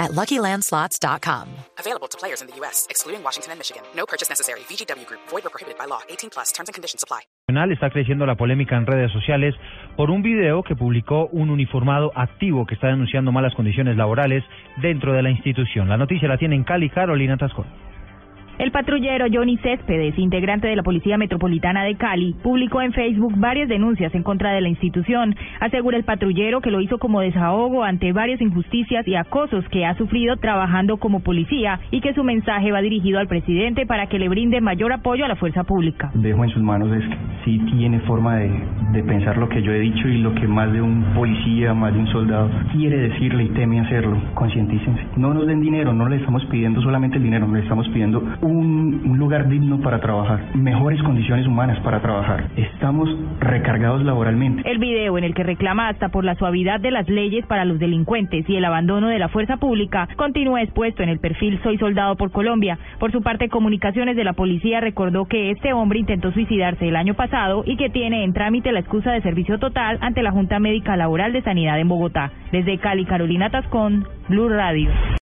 at LuckyLandSlots.com. Available to players in the U.S., excluding Washington and Michigan. No purchase necessary. VGW Group. Void or prohibited by law. 18 plus. Terms and conditions apply. Está creciendo la polémica en redes sociales por un video que publicó un uniformado activo que está denunciando malas condiciones laborales dentro de la institución. La noticia la tiene en Cali, Carolina Tascón. El patrullero Johnny Céspedes, integrante de la Policía Metropolitana de Cali, publicó en Facebook varias denuncias en contra de la institución. Asegura el patrullero que lo hizo como desahogo ante varias injusticias y acosos que ha sufrido trabajando como policía y que su mensaje va dirigido al presidente para que le brinde mayor apoyo a la fuerza pública. Dejo en sus manos es si tiene forma de, de pensar lo que yo he dicho y lo que más de un policía, más de un soldado quiere decirle y teme hacerlo. Concientícense. No nos den dinero, no le estamos pidiendo solamente el dinero, le estamos pidiendo un, lugar digno para trabajar, mejores condiciones humanas para trabajar. Estamos recargados laboralmente. El video en el que reclama hasta por la suavidad de las leyes para los delincuentes y el abandono de la fuerza pública continúa expuesto en el perfil Soy Soldado por Colombia. Por su parte, Comunicaciones de la Policía recordó que este hombre intentó suicidarse el año pasado y que tiene en trámite la excusa de servicio total ante la Junta Médica Laboral de Sanidad en Bogotá. Desde Cali, Carolina Tascón, Blue Radio.